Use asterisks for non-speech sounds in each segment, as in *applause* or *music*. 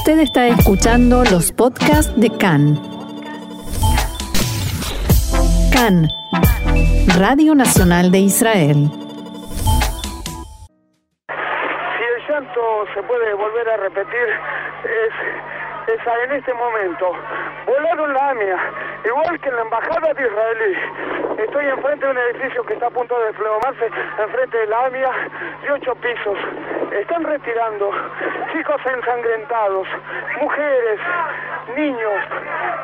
Usted está escuchando los podcasts de CAN. CAN, Radio Nacional de Israel. Si el llanto se puede volver a repetir, es, es en este momento. Volaron la AMIA, igual que en la embajada de Israelí. Estoy enfrente de un edificio que está a punto de desplomarse, enfrente de la AMIA, de ocho pisos. Están retirando chicos ensangrentados, mujeres, niños.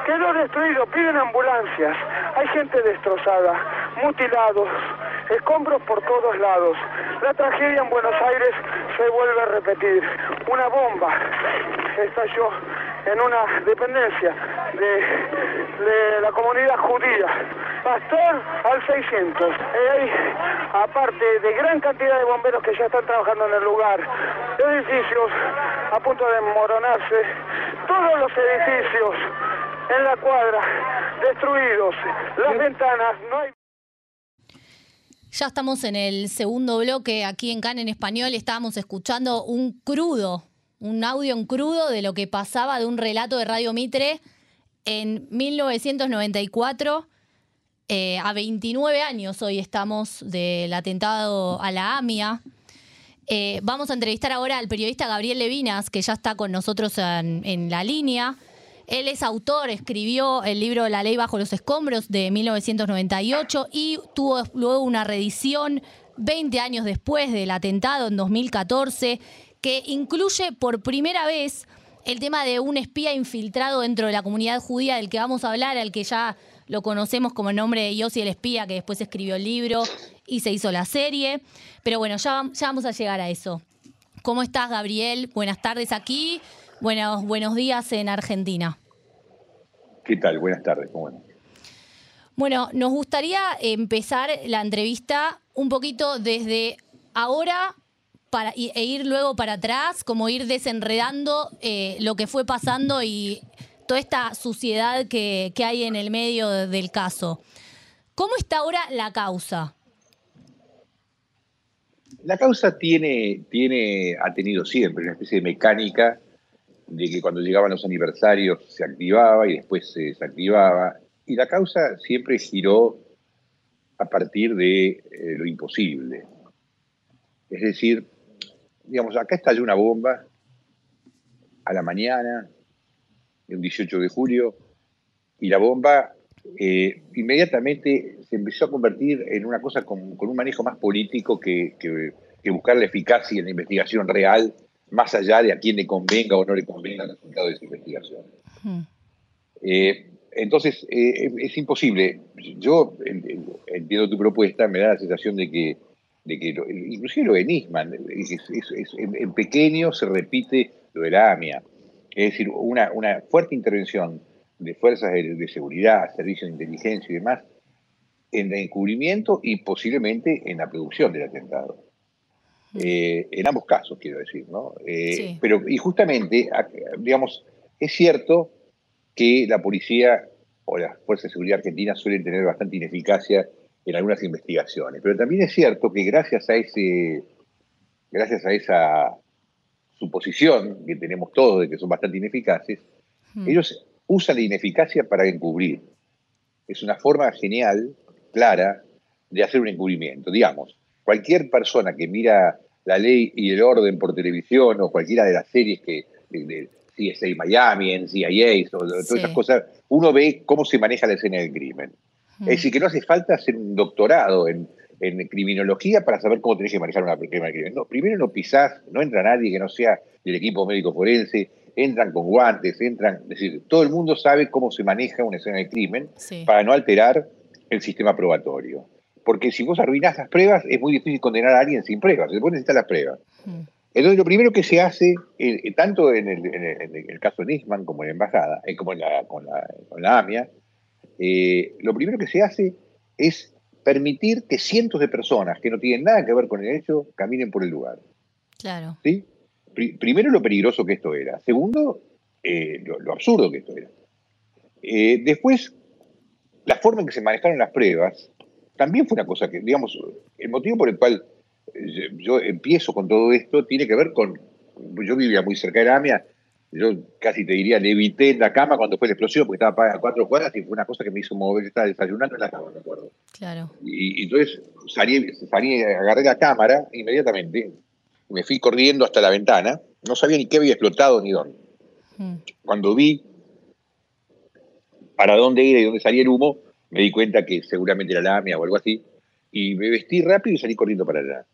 Quedó destruido, piden ambulancias. Hay gente destrozada, mutilados, escombros por todos lados. La tragedia en Buenos Aires se vuelve a repetir. Una bomba estalló en una dependencia de, de la comunidad judía. Pastor al 600. Y hay, aparte de gran cantidad de bomberos que ya están trabajando en el lugar, edificios a punto de desmoronarse, todos los edificios en la cuadra destruidos, las ventanas, no hay... Ya estamos en el segundo bloque aquí en CAN en español. Estábamos escuchando un crudo, un audio en crudo de lo que pasaba de un relato de Radio Mitre en 1994. Eh, a 29 años hoy estamos del atentado a la AMIA. Eh, vamos a entrevistar ahora al periodista Gabriel Levinas, que ya está con nosotros en, en la línea. Él es autor, escribió el libro La ley bajo los escombros de 1998 y tuvo luego una reedición 20 años después del atentado en 2014 que incluye por primera vez el tema de un espía infiltrado dentro de la comunidad judía del que vamos a hablar, al que ya lo conocemos como el nombre de Yossi el espía, que después escribió el libro y se hizo la serie. Pero bueno, ya, ya vamos a llegar a eso. ¿Cómo estás, Gabriel? Buenas tardes aquí. Buenos, buenos días en Argentina. ¿Qué tal? Buenas tardes. ¿Cómo andan? Bueno, nos gustaría empezar la entrevista un poquito desde ahora para, e ir luego para atrás, como ir desenredando eh, lo que fue pasando y toda esta suciedad que, que hay en el medio del caso. ¿Cómo está ahora la causa? La causa tiene, tiene, ha tenido siempre una especie de mecánica de que cuando llegaban los aniversarios se activaba y después se desactivaba. Y la causa siempre giró a partir de eh, lo imposible. Es decir, digamos, acá estalló una bomba a la mañana, un 18 de julio, y la bomba eh, inmediatamente se empezó a convertir en una cosa con, con un manejo más político que, que, que, buscar la eficacia en la investigación real, más allá de a quién le convenga o no le convenga el resultado de esa investigación. Hmm. Eh, entonces, eh, es imposible. Yo entiendo tu propuesta, me da la sensación de que, de que lo, inclusive lo de Nisman, es, es, es, en pequeño se repite lo de la AMIA. Es decir, una, una fuerte intervención de fuerzas de, de, seguridad, servicios de inteligencia y demás, en el encubrimiento y posiblemente en la producción del atentado. Eh, en ambos casos, quiero decir, ¿no? Eh, sí. Pero, y justamente, digamos, es cierto que la policía o las fuerzas de seguridad argentinas suelen tener bastante ineficacia en algunas investigaciones, pero también es cierto que gracias a ese, gracias a esa suposición que tenemos todos de que son bastante ineficaces, hmm. ellos usan la ineficacia para encubrir. Es una forma genial, clara, de hacer un encubrimiento. Digamos, cualquier persona que mira la ley y el orden por televisión o cualquiera de las series que de, de CSA Miami, o todas sí. esas cosas, uno ve cómo se maneja la escena del crimen. Es decir, que no hace falta hacer un doctorado en, en criminología para saber cómo tenés que manejar una escena del crimen. No, primero no pisás, no entra nadie que no sea del equipo médico forense, entran con guantes, entran, es decir, todo el mundo sabe cómo se maneja una escena de crimen sí. para no alterar el sistema probatorio. Porque si vos arruinás las pruebas, es muy difícil condenar a alguien sin pruebas. Después necesitas las pruebas. Mm. Entonces, lo primero que se hace, eh, tanto en el, en, el, en el, caso de Nisman como en la embajada, eh, como en la, con, la, con la AMIA, eh, lo primero que se hace es permitir que cientos de personas que no tienen nada que ver con el hecho caminen por el lugar. Claro. ¿Sí? primero lo peligroso que esto era. Segundo, eh, lo, lo, absurdo que esto era. Eh, después, la forma en que se manejaron las pruebas también fue una cosa que, digamos, el motivo por el cual yo empiezo con todo esto tiene que ver con, yo vivía muy cerca de la AMIA, yo casi te diría, levité en la cama cuando fue la explosión, porque estaba a cuatro cuadras y fue una cosa que me hizo mover, estaba desayunando en la cama, me acuerdo. Claro. Y, y entonces salí, salí, agarré la cámara inmediatamente, me fui corriendo hasta la ventana, no sabía ni qué había explotado ni dónde. Mm. Cuando vi para dónde ir y dónde salía el humo, me di cuenta que seguramente era la AMIA o algo así, y me vestí rápido y salí corriendo para allá.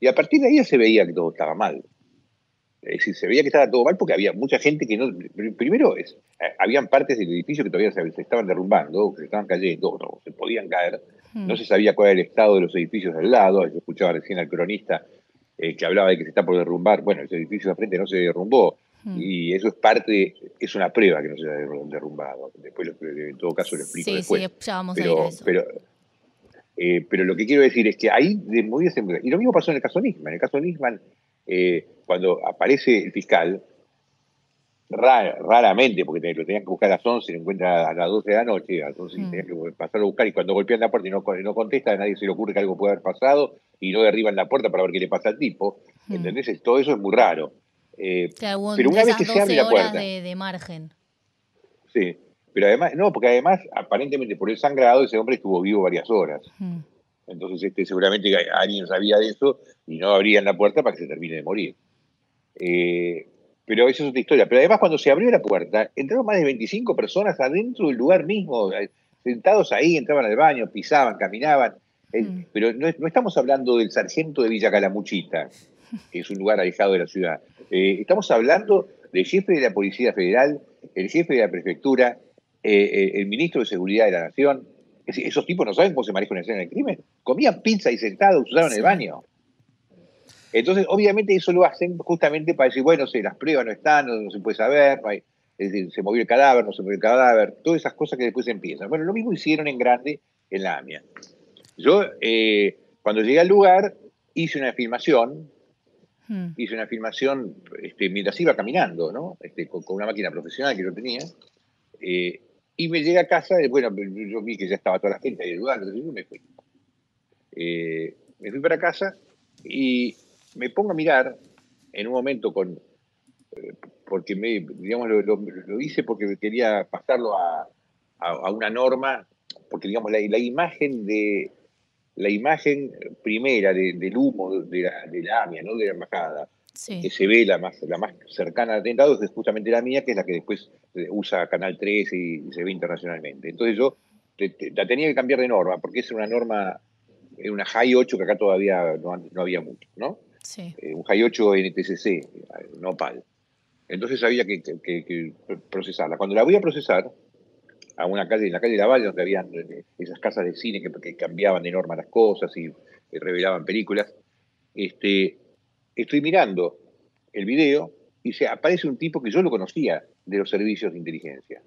Y a partir de ahí ya se veía que todo estaba mal. Es decir, se veía que estaba todo mal porque había mucha gente que no. Primero, es, eh, habían partes del edificio que todavía se, se estaban derrumbando, que se estaban cayendo, o se podían caer. Mm. No se sabía cuál era el estado de los edificios al lado. Yo escuchaba recién al cronista eh, que hablaba de que se está por derrumbar. Bueno, ese edificio de frente no se derrumbó. Mm. Y eso es parte, es una prueba que no se haya derrumbado. Después, en todo caso, lo explico Sí, después. sí, ya vamos a ir pero, a eso. pero, eh, pero lo que quiero decir es que ahí de movidas en- Y lo mismo pasó en el caso Nisman. En el caso Nisman, eh, cuando aparece el fiscal, ra- raramente, porque lo tenían que buscar a las 11 y lo encuentra a las 12 de la noche, a las 11 y Mm. tenían que pasarlo a buscar, y cuando golpean la puerta y no, no contesta, a nadie se le ocurre que algo puede haber pasado, y no derriban la puerta para ver qué le pasa al tipo. Mm. ¿Entendés? Todo eso es muy raro. Eh, pero una vez que se 12 abre la puerta. de, de margen. Sí, pero además, no, porque además, aparentemente por el sangrado, ese hombre estuvo vivo varias horas. Mm. Entonces, este, seguramente alguien sabía de eso y no abrían la puerta para que se termine de morir. Eh, pero esa es otra historia. Pero además, cuando se abrió la puerta, entraron más de 25 personas adentro del lugar mismo, eh, sentados ahí, entraban al baño, pisaban, caminaban. Eh, Mm. Pero no, es- no estamos hablando del sargento de Villa Calamuchita, que es un lugar alejado de la ciudad. Eh, estamos hablando del jefe de la Policía Federal, el jefe de la Prefectura, eh, el ministro de Seguridad de la Nación. Es decir, esos tipos no saben cómo se maneja una escena del crimen. Comían pizza y sentados, usaron Sí. el baño. Entonces, obviamente, eso lo hacen justamente para decir, bueno, sí, las pruebas no están, no, no se puede saber, no hay- es decir, se movió el cadáver, no se movió el cadáver, todas esas cosas que después empiezan. Bueno, lo mismo hicieron en grande en la AMIA. Yo, eh, cuando llegué al lugar, hice una filmación, Mm. hice una filmación este, mientras iba caminando, ¿no? Este, con, con una máquina profesional que yo tenía. eh, y me llegué a casa, y bueno, yo vi que ya estaba toda la gente en el lugar, entonces yo me fui. Eh, me fui para casa y me pongo a mirar en un momento con. eh, porque me, digamos, lo, hice porque quería pasarlo a, a- una norma, porque digamos, la, la imagen de. La imagen primera de- del humo de la, de la AMIA, no de la embajada, Sí. que se ve la más, la más cercana al atentado es justamente la mía, que es la que después eh, usa Canal 13 y, se ve internacionalmente. Entonces yo te- te- la tenía que cambiar de norma, porque es una norma, es una High 8 que acá todavía no, no había mucho, ¿no? Sí. Eh, un High 8 NTCC, eh, no PAL. Entonces había que, que- que- que procesarla. Cuando la voy a procesar, a una calle, en la calle de la Valle, donde habían eh, esas casas de cine que, que cambiaban de norma las cosas y revelaban películas, este, estoy mirando el video y se aparece un tipo que yo lo conocía de los servicios de inteligencia.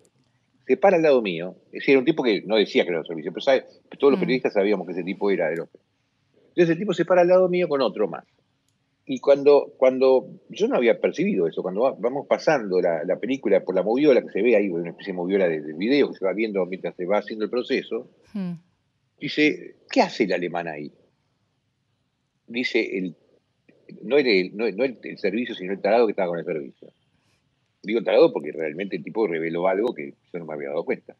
Se para al lado mío, es decir, era un tipo que no decía que era de los servicios, pero sabe- todos los Mm. periodistas sabíamos que ese tipo era de López. Entonces el tipo se para al lado mío con otro más. Y cuando, cuando yo no había percibido eso, cuando va- vamos pasando la, la película por la moviola que se ve ahí, una especie de moviola de- del video que se va viendo mientras se va haciendo el proceso, Mm. dice, ¿qué hace el alemán ahí? Dice, el, no, era el, no, no el, servicio, sino el tarado que estaba con el servicio. Digo tarado porque realmente el tipo reveló algo que yo no me había dado cuenta.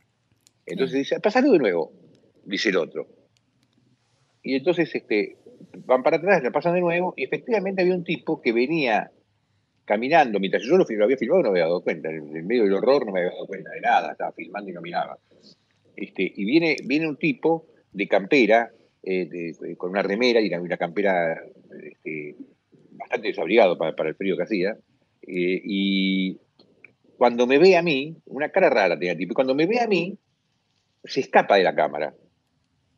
Entonces dice, pasalo de nuevo, dice el otro. Y entonces este, van para atrás, la pasan de nuevo, y efectivamente había un tipo que venía caminando, mientras yo lo, había filmado no me había dado cuenta, en, medio del horror no me había dado cuenta de nada, estaba filmando y no miraba. Este, y viene, viene un tipo de campera, eh, con una remera y una, una campera este, bastante desabrigado para, para el frío que hacía, eh, y cuando me ve a mí, una cara rara tenía el tipo, y cuando me ve a mí, se escapa de la cámara,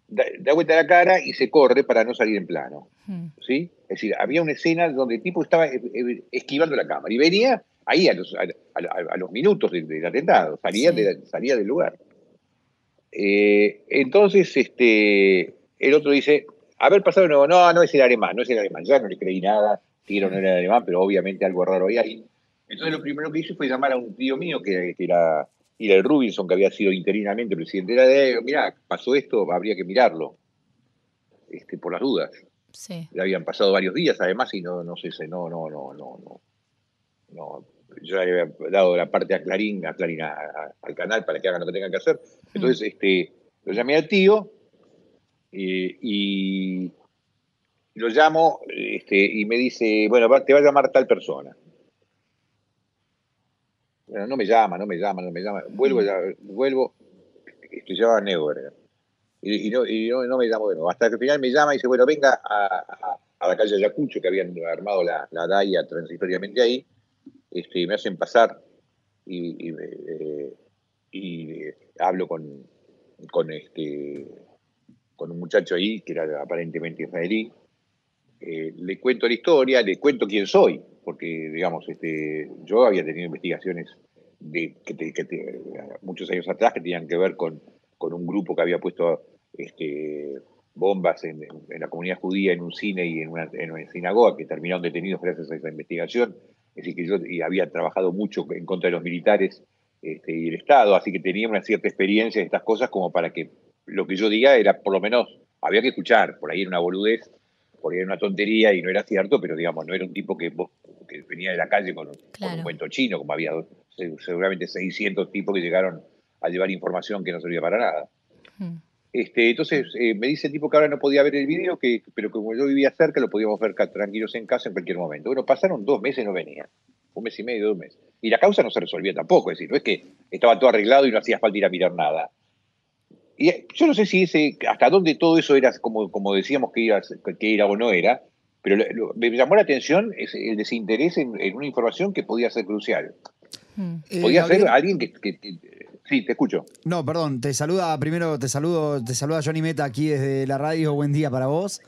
da, da vuelta la cara y se corre para no salir en plano. Mm. ¿sí? Es decir, había una escena donde el tipo estaba eh, eh, esquivando la cámara y venía ahí a los, a, a- a los minutos del, del atentado, salía, Sí. de- salía del lugar. Eh, entonces, este, el otro dice, a ver, pasado de nuevo, no, no es el alemán, no es el alemán, ya no le creí nada, Tiro no era alemán, pero obviamente algo raro había ahí. Entonces lo primero que hice fue llamar a un tío mío que, que era, era el Rubinson, que había sido interinamente presidente de la DE, mirá, pasó esto, habría que mirarlo, este, por las dudas Sí. ya habían pasado varios días además y no, no sé, no, no, no, no, no, no, yo le había dado la parte a Clarín, a Clarín, al canal para que hagan lo que tengan que hacer. Entonces, mm. este, lo llamé al tío eh, y lo llamo este, y me dice, bueno, te va a llamar tal persona. Bueno, no me llama, no me llama, no me llama. Vuelvo, mm. vuelvo, estoy llamado a Neuberger. Y, no, me llamo de nuevo. Hasta que al final me llama y dice, bueno, venga a, la calle Ayacucho, que habían armado la, la DAIA transitoriamente ahí, este, me hacen pasar y, eh, hablo con, con, este, con un muchacho ahí que era aparentemente israelí. Eh, le cuento la historia, le cuento quién soy, porque, digamos, este, yo había tenido investigaciones de, muchos años atrás que tenían que ver con, con un grupo que había puesto este, bombas en, la comunidad judía en un cine y en una, sinagoga que terminaron detenidos gracias a esa investigación. Es decir, que yo y había trabajado mucho en contra de los militares este, y el Estado, así que tenía una cierta experiencia en estas cosas como para que lo que yo diga era, por lo menos, había que escuchar, por ahí era una boludez, por era una tontería y no era cierto, pero digamos, no era un tipo que, venía de la calle con, un cuento chino, como había seguramente 600 tipos que llegaron a llevar información que no servía para nada. Hmm. Este, entonces eh, me dice el tipo que ahora no podía ver el video, que, pero como yo vivía cerca lo podíamos ver tranquilos en casa en cualquier momento. Bueno, pasaron dos meses y no venía. Un mes y medio, dos meses. Y la causa no se resolvía tampoco, es decir, no es que estaba todo arreglado y no hacía falta ir a mirar nada. Y eh, yo no sé si ese, hasta dónde todo eso era como, como decíamos que, iba, que era o no era, pero me llamó la atención el desinterés en, una información que podía ser crucial. Hmm. Podía eh, ser alguien que, Sí, te escucho. No, perdón, te saluda, primero te saludo, te saluda Johnny Meta aquí desde la radio, buen día para vos.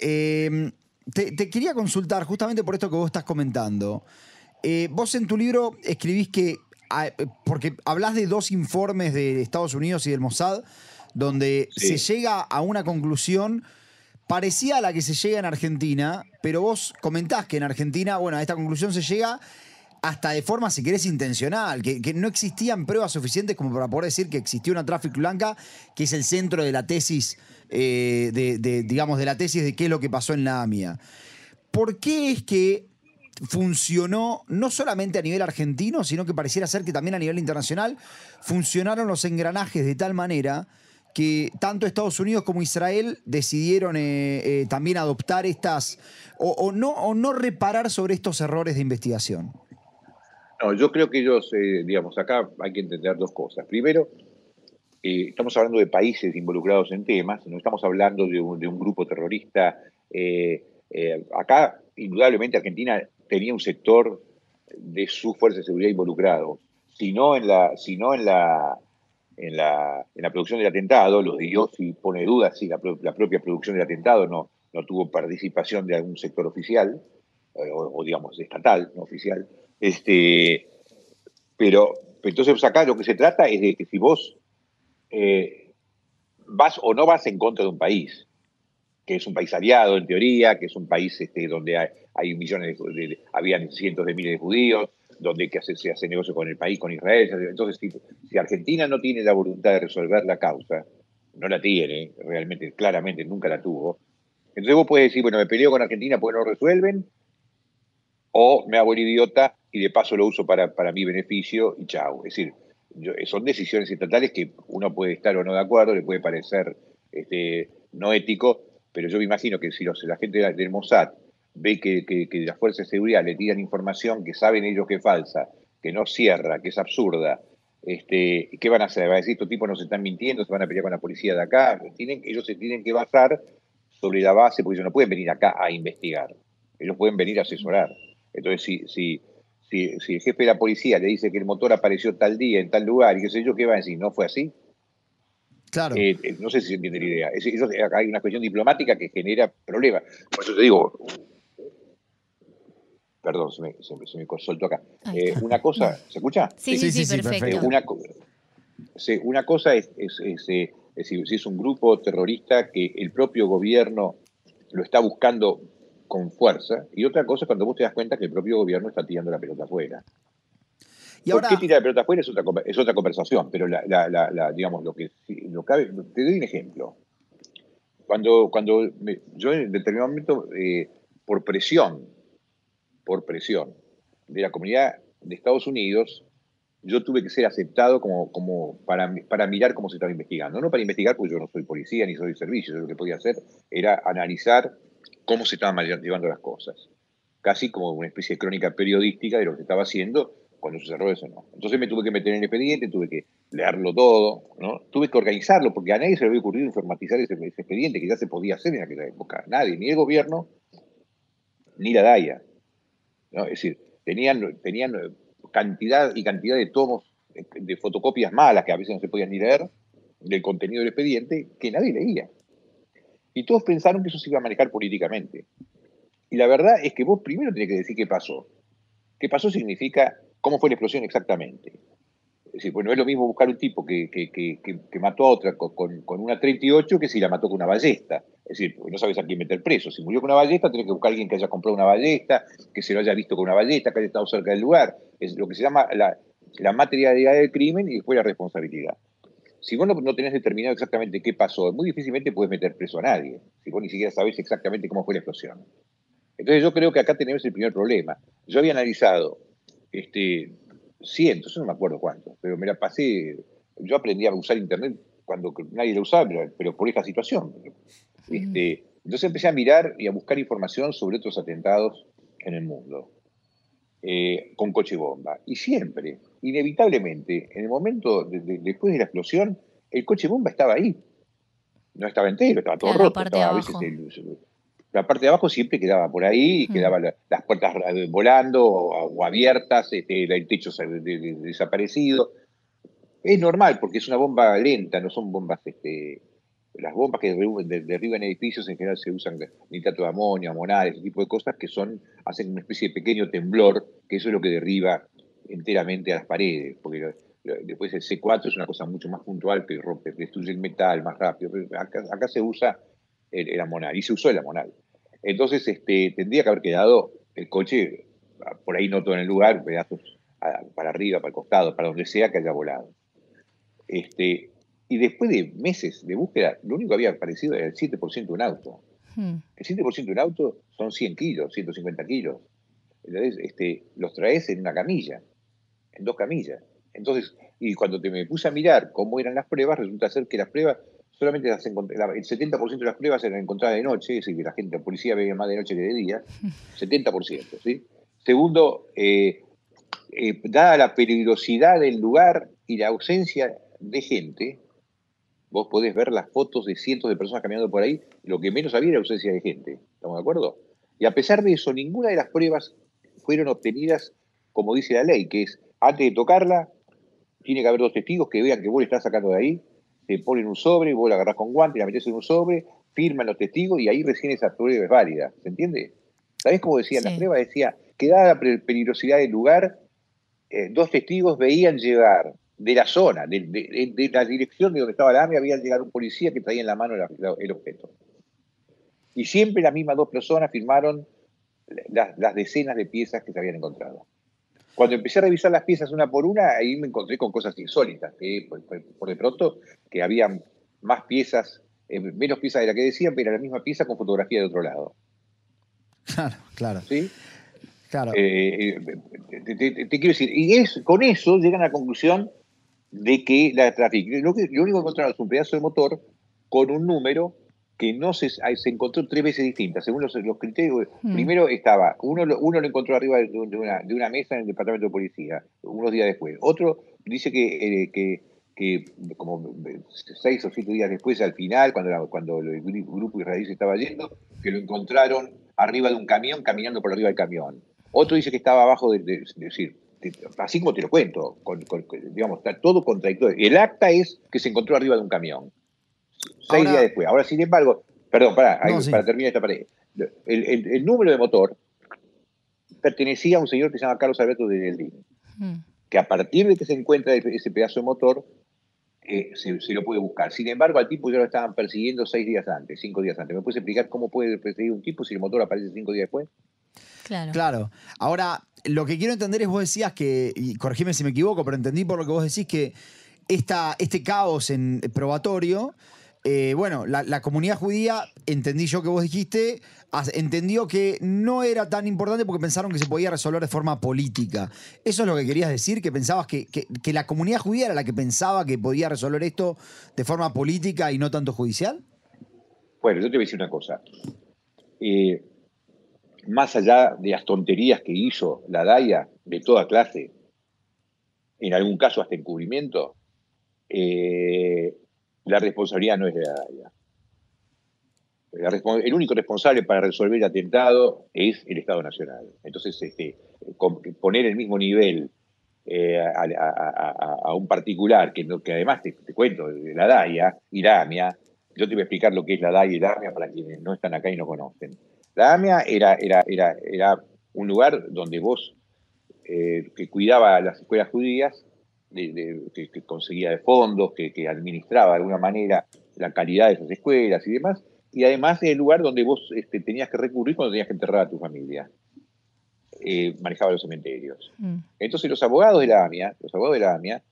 Em, te, quería consultar justamente por esto que vos estás comentando. Eh, vos en tu libro escribís que, porque hablas de dos informes de Estados Unidos y del Mossad, donde se llega a una conclusión parecida a la que se llega en Argentina, pero vos comentás que en Argentina, bueno, a esta conclusión se llega hasta de forma, si querés, intencional, que, no existían pruebas suficientes como para poder decir que existió una Traffic Blanca, que es el centro de la tesis, eh, de, digamos, de la tesis de qué es lo que pasó en la AMIA. ¿Por qué es que funcionó no solamente a nivel argentino, sino que pareciera ser que también a nivel internacional funcionaron los engranajes de tal manera que tanto Estados Unidos como Israel decidieron eh, eh, también adoptar estas, o, no, o no reparar sobre estos errores de investigación? No, yo creo que ellos, eh, digamos, acá hay que entender dos cosas. Primero, estamos hablando de países involucrados en temas, no estamos hablando de un, grupo terrorista. Acá, indudablemente, Argentina tenía un sector de su fuerza de seguridad involucrado, sino en la, sino en la, en la, en la producción del atentado, lo digo si pone dudas si la, propia producción del atentado no, no tuvo participación de algún sector oficial, o, o digamos estatal, no oficial. Este, pero entonces acá lo que se trata es de que si vos eh, vas o no vas en contra de un país, que es un país aliado en teoría, que es un país este, donde hay, millones de, habían cientos de miles de judíos, donde que se hace negocio con el país, con Israel. Entonces, si, Argentina no tiene la voluntad de resolver la causa, no la tiene, realmente, claramente nunca la tuvo, entonces vos puedes decir, bueno, me peleo con Argentina porque no resuelven, o me hago el idiota y de paso lo uso para, para mi beneficio y chao. Es decir, son decisiones estatales que uno puede estar o no de acuerdo, le puede parecer este, no ético, pero yo me imagino que si la gente del Mossad ve que, las fuerzas de seguridad le tiran información que saben ellos que es falsa, que no cierra, que es absurda, este, ¿qué van a hacer? ¿Va a decir, estos tipos nos están mintiendo, se van a pelear con la policía de acá? Tienen, ellos se tienen que basar sobre la base, porque ellos no pueden venir acá a investigar, ellos pueden venir a asesorar. Entonces, si, si, si, el jefe de la policía le dice que el motor apareció tal día en tal lugar y qué sé yo, ¿qué va a decir? ¿No fue así? Claro. Eh, eh, no sé si se entiende la idea. eso, acá hay una cuestión diplomática que genera problemas. Por eso te digo, perdón, se me, se me, soltó acá. Eh, una cosa, ¿se escucha? Sí, sí, sí, perfecto. una, una, cosa es, es, es, es, si es un grupo terrorista que el propio gobierno lo está buscando con fuerza, y otra cosa cuando vos te das cuenta que el propio gobierno está tirando la pelota afuera. ¿Y ¿Por qué tira la pelota afuera? Es otra, es otra conversación, pero la, digamos, lo que lo cabe, te doy un ejemplo. Cuando, cuando yo en determinado momento, eh, por presión, por presión, de la comunidad de Estados Unidos, yo tuve que ser aceptado como, como para, para mirar cómo se estaba investigando. No para investigar, porque yo no soy policía ni soy servicio, yo lo que podía hacer era analizar cómo se estaban llevando las cosas. Casi como una especie de crónica periodística de lo que se estaba haciendo cuando se cerró eso no. Entonces me tuve que meter en el expediente, tuve que leerlo todo, ¿no? Tuve que organizarlo, porque a nadie se le había ocurrido informatizar ese, expediente, que ya se podía hacer en aquella época. Nadie, ni el gobierno, ni la DAIA. ¿No? Es decir, tenían, tenían cantidad y cantidad de tomos de fotocopias malas, que a veces no se podían ni leer, del contenido del expediente, que nadie leía. Y todos pensaron que eso se iba a manejar políticamente. Y la verdad es que vos primero tenés que decir qué pasó. ¿Qué pasó significa cómo fue la explosión exactamente? Es decir, bueno, es lo mismo buscar un tipo que, que, mató a otra con, con, una 38 que si la mató con una ballesta. Es decir, no sabes a quién meter preso. Si murió con una ballesta, tenés que buscar a alguien que haya comprado una ballesta, que se lo haya visto con una ballesta, que haya estado cerca del lugar. Es lo que se llama la, la materialidad del crimen y después la responsabilidad. Si vos no, tenés determinado exactamente qué pasó, muy difícilmente puedes meter preso a nadie, si vos ni siquiera sabés exactamente cómo fue la explosión. Entonces yo creo que acá tenemos el primer problema. Yo había analizado este, cientos, yo no me acuerdo cuántos, pero me la pasé, yo aprendí a usar Internet cuando nadie lo usaba, pero, por esta situación. Este, entonces empecé a mirar y a buscar información sobre otros atentados en el mundo, eh, con coche bomba. Y siempre, inevitablemente, en el momento, después de la explosión, el coche bomba estaba ahí. No estaba entero, estaba todo roto. a veces la parte de abajo siempre quedaba por ahí, quedaban las puertas volando o, abiertas, este, el techo desaparecido. Es normal porque es una bomba lenta, no son bombas, este, las bombas que derriban edificios en general se usan nitrato de amonio, amonal, ese tipo de cosas que son, hacen una especie de pequeño temblor, que eso es lo que derriba enteramente a las paredes, porque después el C4 es una cosa mucho más puntual que rompe, destruye el metal más rápido. acá se usa el, amonal, y se usó el amonal. Entonces, este, tendría que haber quedado el coche por ahí no todo en el lugar, pedazos para arriba, para el costado, para donde sea que haya volado. Este, y después de meses de búsqueda, lo único que había aparecido era el 7% de un auto. Hmm. El 7% de un auto son 100 kilos, 150 kilos. Entonces, este, los traes en una camilla, en dos camillas. Entonces, y cuando te me puse a mirar cómo eran las pruebas, resulta ser que las pruebas solamente las el 70% de las pruebas eran encontradas de noche, es decir, que la gente, la policía veía más de noche que de día, *laughs* 70%, ¿sí? Segundo, eh, eh, dada la peligrosidad del lugar y la ausencia de gente, vos podés ver las fotos de cientos de personas caminando por ahí, lo que menos había era ausencia de gente, ¿estamos de acuerdo? Y a pesar de eso, ninguna de las pruebas fueron obtenidas como dice la ley, que es, antes de tocarla, tiene que haber dos testigos que vean que vos le estás sacando de ahí te ponen un sobre, vos la agarrás con guante, la metes en un sobre, firman los testigos y ahí recién esa prueba es válida. ¿Se entiende? ¿Sabés cómo decía la prueba? Decía que dada la peligrosidad del lugar, eh, dos testigos veían llevar de la zona, de, la dirección de donde estaba la arma, había llegado un policía que traía en la mano el objeto. Y siempre las mismas dos personas firmaron las decenas de piezas que se habían encontrado. Cuando empecé a revisar las piezas una por una, ahí me encontré con cosas insólitas, que por, de pronto que había más piezas, eh, menos piezas de la que decían, pero la misma pieza con fotografía de otro lado. Claro, claro. ¿Sí? Claro. Eh, eh, te, quiero decir, y es, con eso llegan a la conclusión de que la tráfico, lo, que, lo único que encontraron es un pedazo de motor con un número que no se, se encontró tres veces distintas, según los, criterios. Hmm. Primero estaba, uno, uno lo encontró arriba de una, de una mesa en el departamento de policía, unos días después. Otro dice que, eh, que, que, como seis o siete días después, al final, cuando, cuando el grupo israelí se estaba yendo, que lo encontraron arriba de un camión, caminando por arriba del camión. Otro dice que estaba abajo de, decir, así como te lo cuento, digamos, está todo contradictorio. El acta es que se encontró arriba de un camión seis días después. Ahora, sin embargo, perdón, para, para terminar esta pared. El, número de motor pertenecía a un señor que se llama Carlos Alberto de Deldín, hmm. que a partir de que se encuentra ese pedazo de motor, eh, se, lo puede buscar. Sin embargo, al tipo ya lo estaban persiguiendo seis días antes, cinco días antes. ¿Me puedes explicar cómo puede perseguir un tipo si el motor aparece cinco días después? Claro. Claro. Ahora, lo que quiero entender es, vos decías que, y corregime si me equivoco, pero entendí por lo que vos decís que esta, este caos en probatorio eh, bueno, la, comunidad judía, entendí yo que vos dijiste, entendió que no era tan importante porque pensaron que se podía resolver de forma política. ¿Eso es lo que querías decir? ¿Que pensabas que, que- que la comunidad judía era la que pensaba que podía resolver esto de forma política y no tanto judicial? Bueno, yo te voy a decir una cosa. Eh, más allá de las tonterías que hizo la DAIA de toda clase, en algún caso hasta encubrimiento, eh, la responsabilidad no es respon- el único responsable para resolver el atentado es el Estado Nacional. Entonces, este, poner el mismo nivel eh, a, un particular, que, además te, te cuento, la DAIA y la AMIA, yo te voy a explicar lo que es la DAIA y la AMIA para quienes no están acá y no conocen. La AMIA era, era, era, era un lugar donde vos, eh, que cuidaba las escuelas judías, de- de- que, que conseguía de fondos, que, que administraba de alguna manera la calidad de esas escuelas y demás, y además es el lugar donde vos este, tenías que recurrir cuando tenías que enterrar a tu familia. Eh, manejaba los cementerios. Mm. Entonces los abogados de la AMIA, los abogados de la AMIA,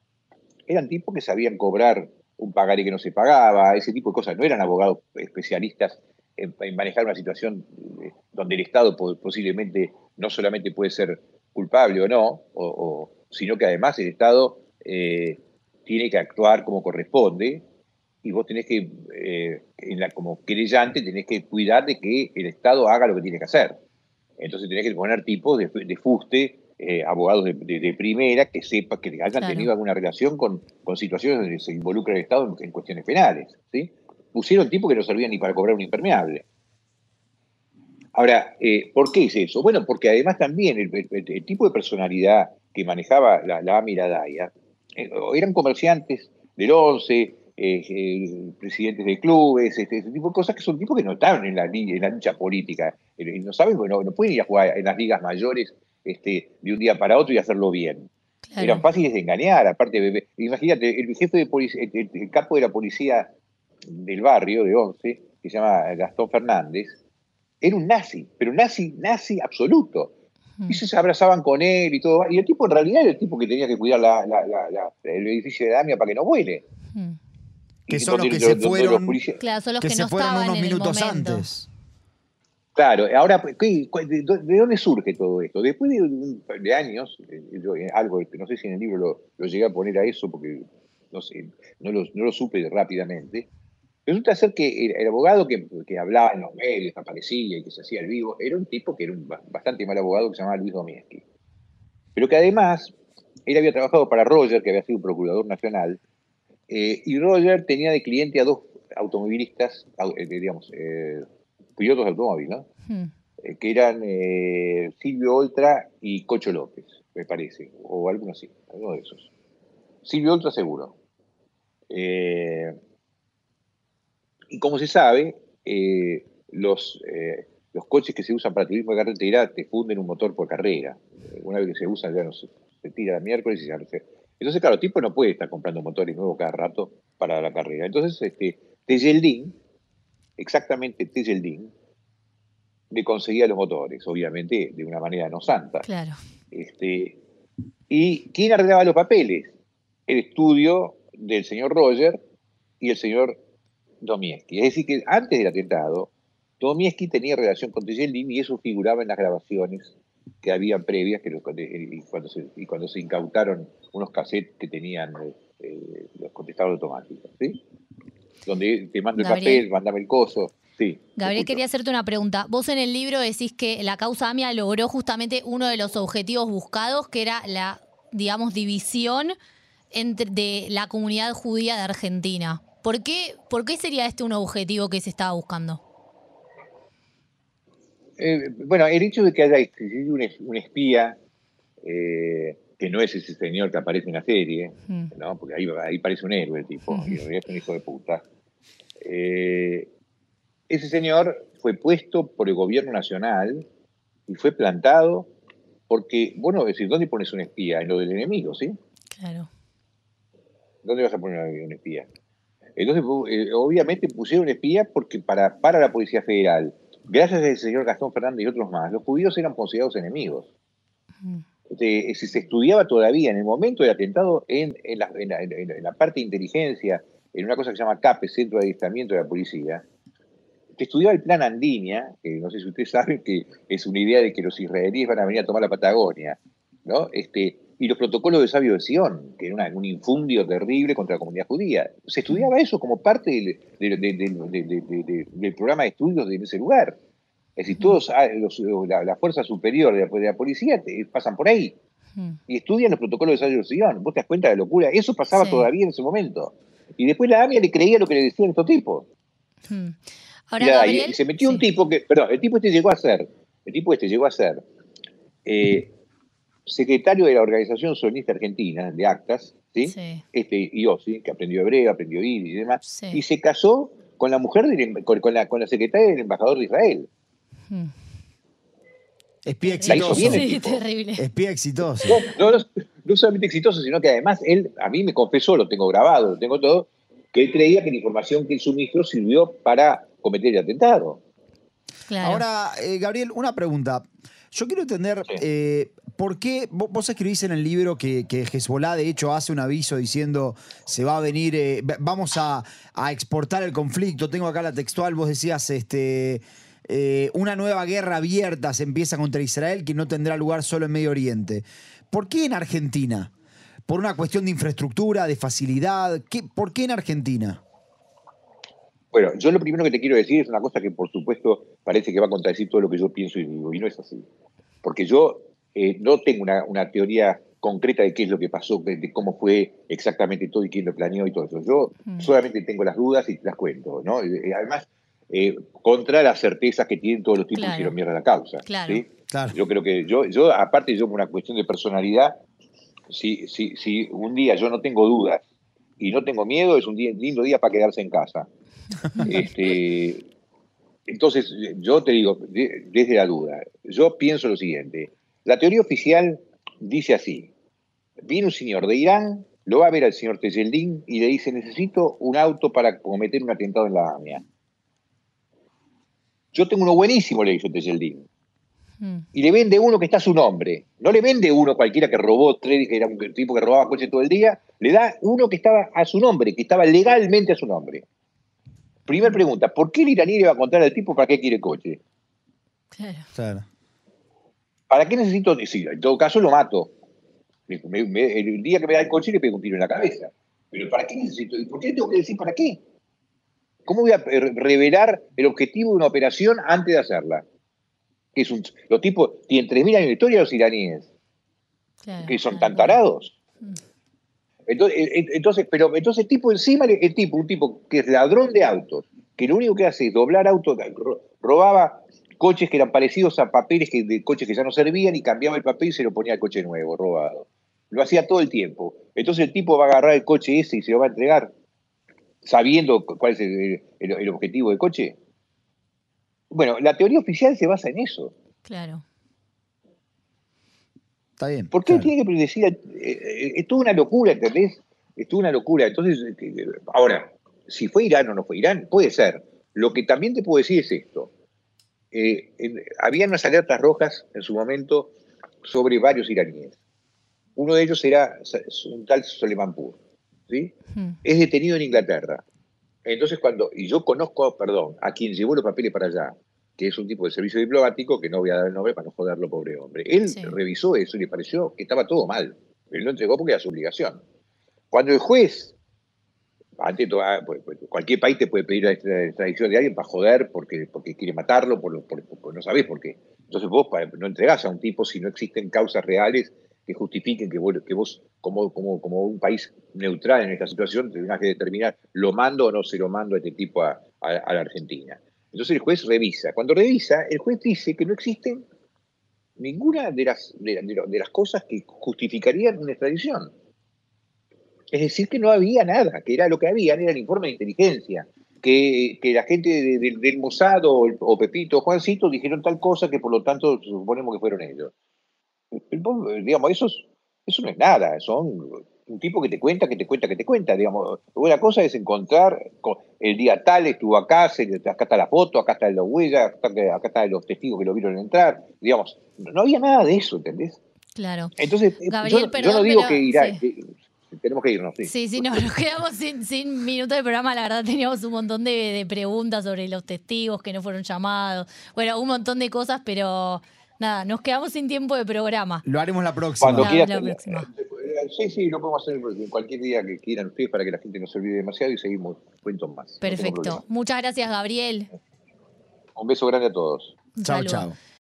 eran tipos que sabían cobrar un pagaré que no se pagaba, ese tipo de cosas. No eran abogados especialistas en, en manejar una situación eh, donde el Estado po- posiblemente no solamente puede ser culpable o no, o- o- sino que además el Estado eh, tiene que actuar como corresponde y vos tenés que, eh, en la- como querellante, tenés que cuidar de que el Estado haga lo que tiene que hacer. Entonces tenés que poner tipos de, de fuste, eh, abogados de, de- de primera, que sepan, que hayan Claro. tenido alguna relación con, con situaciones donde se involucra el Estado en, en cuestiones penales. ¿sí? Pusieron tipos que no servían ni para cobrar un impermeable. Ahora, eh, ¿por qué es eso? Bueno, porque además también el, el- el tipo de personalidad que manejaba la, la AMI eh, eran comerciantes del 11, eh, eh, presidentes de clubes, este, ese tipo de cosas que son tipos que no estaban en la, en la lucha política. No saben, porque no, pueden ir a jugar en las ligas mayores este, de un día para otro y hacerlo bien. Claro. Eran fáciles de engañar, aparte, bebé. imagínate, el jefe de policía, el, capo de la policía del barrio, de 11, que se llama Gastón Fernández, era un nazi, pero un nazi, nazi absoluto. Y se abrazaban con él y todo. Y el tipo en realidad era el tipo que tenía que cuidar la- la- la- la- el edificio de Damia para que no vuele. Mm. Que son los que se fueron- policías- Claro, son los que no fueron estaban unos minutos antes. Claro, ahora, pues, ¿qué- cu- ¿de, de dónde surge todo esto? Después de, de años, eh, yo, eh, algo, que no sé si en el libro lo, lo llegué a poner a eso, porque no sé, no lo, no lo supe rápidamente. Resulta ser que el, el abogado que, que hablaba en los medios, que aparecía y que se hacía el vivo, era un tipo que era un ba- bastante mal abogado que se llamaba Luis Domieski. Pero que además, él había trabajado para Roger, que había sido procurador nacional, eh, y Roger tenía de cliente a dos automovilistas, au- eh, digamos, eh, pilotos de automóvil, ¿no? Mm. eh, que eran Silvio Oltra y Cocho López, me parece, o alguno así, alguno de esos. Silvio Oltra seguro. Y como se sabe, eh, los, eh, los coches que se usan para turismo de carretera te funden un motor por carrera. Eh, Una vez que se usan ya no se, se tira el miércoles y se hace. Entonces, claro, el tipo no puede estar comprando motores nuevos cada rato para la carrera. Entonces, este, Tejeldín, exactamente Tejeldín, le conseguía los motores, obviamente de una manera no santa. Claro. Este, ¿Y quién arreglaba los papeles? El estudio del señor Roger y el señor Domieski. Es decir, que antes del atentado, Domieski tenía relación con Tejeldín y eso figuraba en las grabaciones que habían previas que los- y, cuando se, y cuando se incautaron unos cassettes que tenían eh, eh, los contestadores automáticos. ¿sí? Donde te mando el papel, mandame el coso. Sí, Gabriel, quería hacerte una pregunta. Vos en el libro decís que la causa AMIA logró justamente uno de los objetivos buscados, que era la, digamos, división entre, de la comunidad judía de Argentina. ¿Por qué, ¿Por qué sería este un objetivo que se estaba buscando? Eh, bueno, el hecho de que haya existido un, es- un espía, eh, que no es ese señor que aparece en la serie, Mm. ¿no? porque ahí, ahí parece un héroe el tipo, y en realidad es un hijo de puta. Eh, ese señor fue puesto por el gobierno nacional y fue plantado porque, bueno, es decir, ¿dónde pones un espía? En lo del enemigo, ¿sí? Claro. ¿Dónde vas a poner un espía? Entonces, eh, obviamente pusieron un espía porque para, para la Policía Federal, gracias al señor Gastón Fernández y otros más, los judíos eran considerados enemigos. Mm. Este, si se estudiaba todavía en el momento del atentado en, en la, en la- en- en la parte de inteligencia, en una cosa que se llama CAPE, Centro de Adiestramiento de la Policía, que estudiaba el plan Andinia, que no sé si ustedes saben que es una idea de que los israelíes van a venir a tomar la Patagonia, ¿no? Este, y los protocolos de Sabio de Sion, que era un infundio terrible contra la comunidad judía. Se estudiaba eso como parte del, programa de estudios de ese lugar. Es decir, todos ah, la, fuerza superior de la, policía pasan por ahí y estudian los protocolos de Sabio de Sion. ¿Vos te das cuenta de la locura? Eso pasaba todavía en ese momento. Y después la AMIA le creía lo que le decían estos tipos. y, se metió un tipo que, perdón, el tipo este llegó a ser, el tipo este llegó a ser eh, secretario de la Organización Sionista Argentina, de Actas, ¿sí? Este Iossi, que aprendió hebreo, aprendió ir y demás, y se casó con la mujer, con, la, con la secretaria del embajador de Israel. Hmm. Espía exitoso. Sí, terrible. Espía exitoso. No, no, solamente exitoso, sino que además él, a mí me confesó, lo tengo grabado, lo tengo todo, que él creía que la información que él suministró sirvió para cometer el atentado. Ahora, eh, Gabriel, una pregunta. Yo quiero entender eh, por qué vos, escribís en el libro que, que, Hezbollah de hecho hace un aviso diciendo se va a venir, eh, vamos a, exportar el conflicto. Tengo acá la textual, vos decías, este, eh, una nueva guerra abierta se empieza contra Israel que no tendrá lugar solo en Medio Oriente. ¿Por qué en Argentina? ¿Por una cuestión de infraestructura, de facilidad? ¿Qué, ¿Por qué en Argentina? Bueno, yo lo primero que te quiero decir es una cosa que por supuesto parece que va a contradecir todo lo que yo pienso y digo, y no es así. Porque yo eh, no tengo una, teoría concreta de qué es lo que pasó, de, cómo fue exactamente todo y quién lo planeó y todo eso. Yo mm. solamente tengo las dudas y te las cuento, ¿no? Además, eh, contra las certezas que tienen todos los tipos que hicieron mierda la causa. Claro. Yo creo que yo, yo, aparte yo por una cuestión de personalidad, si, si, si un día yo no tengo dudas y no tengo miedo, es un día, lindo día para quedarse en casa. *laughs* Este, entonces, yo te digo, desde la duda, yo pienso lo siguiente. La teoría oficial dice así. Viene un señor de Irán, lo va a ver al señor Tejeldín y le dice, necesito un auto para cometer un atentado en la AMIA. Yo tengo uno buenísimo, le dice Tejeldín. Hmm. Y le vende uno que está a su nombre. No le vende uno cualquiera que robó, que era un tipo que robaba coches todo el día. Le da uno que estaba a su nombre, que estaba legalmente a su nombre. Primera pregunta, ¿por qué el iraní le va a contar al tipo para qué quiere coche? Claro. ¿Para qué necesito decir? En todo caso lo mato. el día que me da el coche le pego un tiro en la cabeza. Pero ¿para qué necesito? ¿Y por qué tengo que decir para qué? ¿Cómo voy a revelar el objetivo de una operación antes de hacerla? Que es un, los tipos tienen 3.000 años de historia los iraníes. que son tan tarados. Entonces, eh, eh, entonces, pero entonces tipo encima, el tipo, un tipo que es ladrón de autos, que lo único que hace es doblar autos, robaba coches que eran parecidos a papeles que, de coches que ya no servían y cambiaba el papel y se lo ponía al coche nuevo, robado. Lo hacía todo el tiempo. Entonces el tipo va a agarrar el coche ese y se lo va a entregar sabiendo cuál es el objetivo del coche. Bueno, la teoría oficial se basa en eso. Claro. Está bien. ¿Por qué tiene que predecir? Eh, eh, es toda una locura, ¿entendés? Es toda una locura. Entonces, eh, ahora, si fue Irán o no fue Irán, puede ser. Lo que también te puedo decir es esto. había unas alertas rojas en su momento sobre varios iraníes. Uno de ellos era un tal Soleimanpur, ¿sí? Hmm. Es detenido en Inglaterra. Entonces, cuando, y yo conozco, perdón, a quien llevó los papeles para allá, que es un tipo de servicio diplomático, que no voy a dar el nombre para no joderlo, pobre hombre. Él revisó eso y le pareció que estaba todo mal. Él lo entregó porque era su obligación. Cuando el juez, ante pues, pues, cualquier país te puede pedir la extradición de alguien para joder porque, porque quiere matarlo, por, no sabés por qué. Entonces vos no entregás a un tipo si no existen causas reales que justifiquen que vos, que vos como, como, como un país neutral en esta situación, tengas que determinar lo mando o no se lo mando a este tipo a la Argentina. Entonces el juez revisa. Cuando revisa, el juez dice que no existen ninguna de las, de, las cosas que justificarían una extradición. Es decir, que no había nada, que era lo que había, era el informe de inteligencia, que, la gente del Mossad o, Pepito o Juancito dijeron tal cosa que por lo tanto suponemos que fueron ellos. Digamos, eso, eso no es nada, son un tipo que te cuenta, que te cuenta, que te cuenta, digamos. Una cosa es encontrar, el día tal estuvo acá, acá está la foto, acá está los huellas, acá, acá están los testigos que lo vieron entrar, digamos. No había nada de eso, ¿entendés? Claro. Entonces, yo, no digo que irá... tenemos que irnos, sí. Sí, sí, no, nos quedamos sin, sin minutos de programa. La verdad, teníamos un montón de, de preguntas sobre los testigos que no fueron llamados. Bueno, un montón de cosas, pero nada, nos quedamos sin tiempo de programa. Lo haremos la próxima. Cuando La- quieras. la próxima. Sí, sí, lo podemos hacer cualquier día que quieran ustedes para que la gente no se olvide demasiado y seguimos cuentos más. Perfecto. Muchas gracias, Gabriel. Un beso grande a todos. Chao, chao.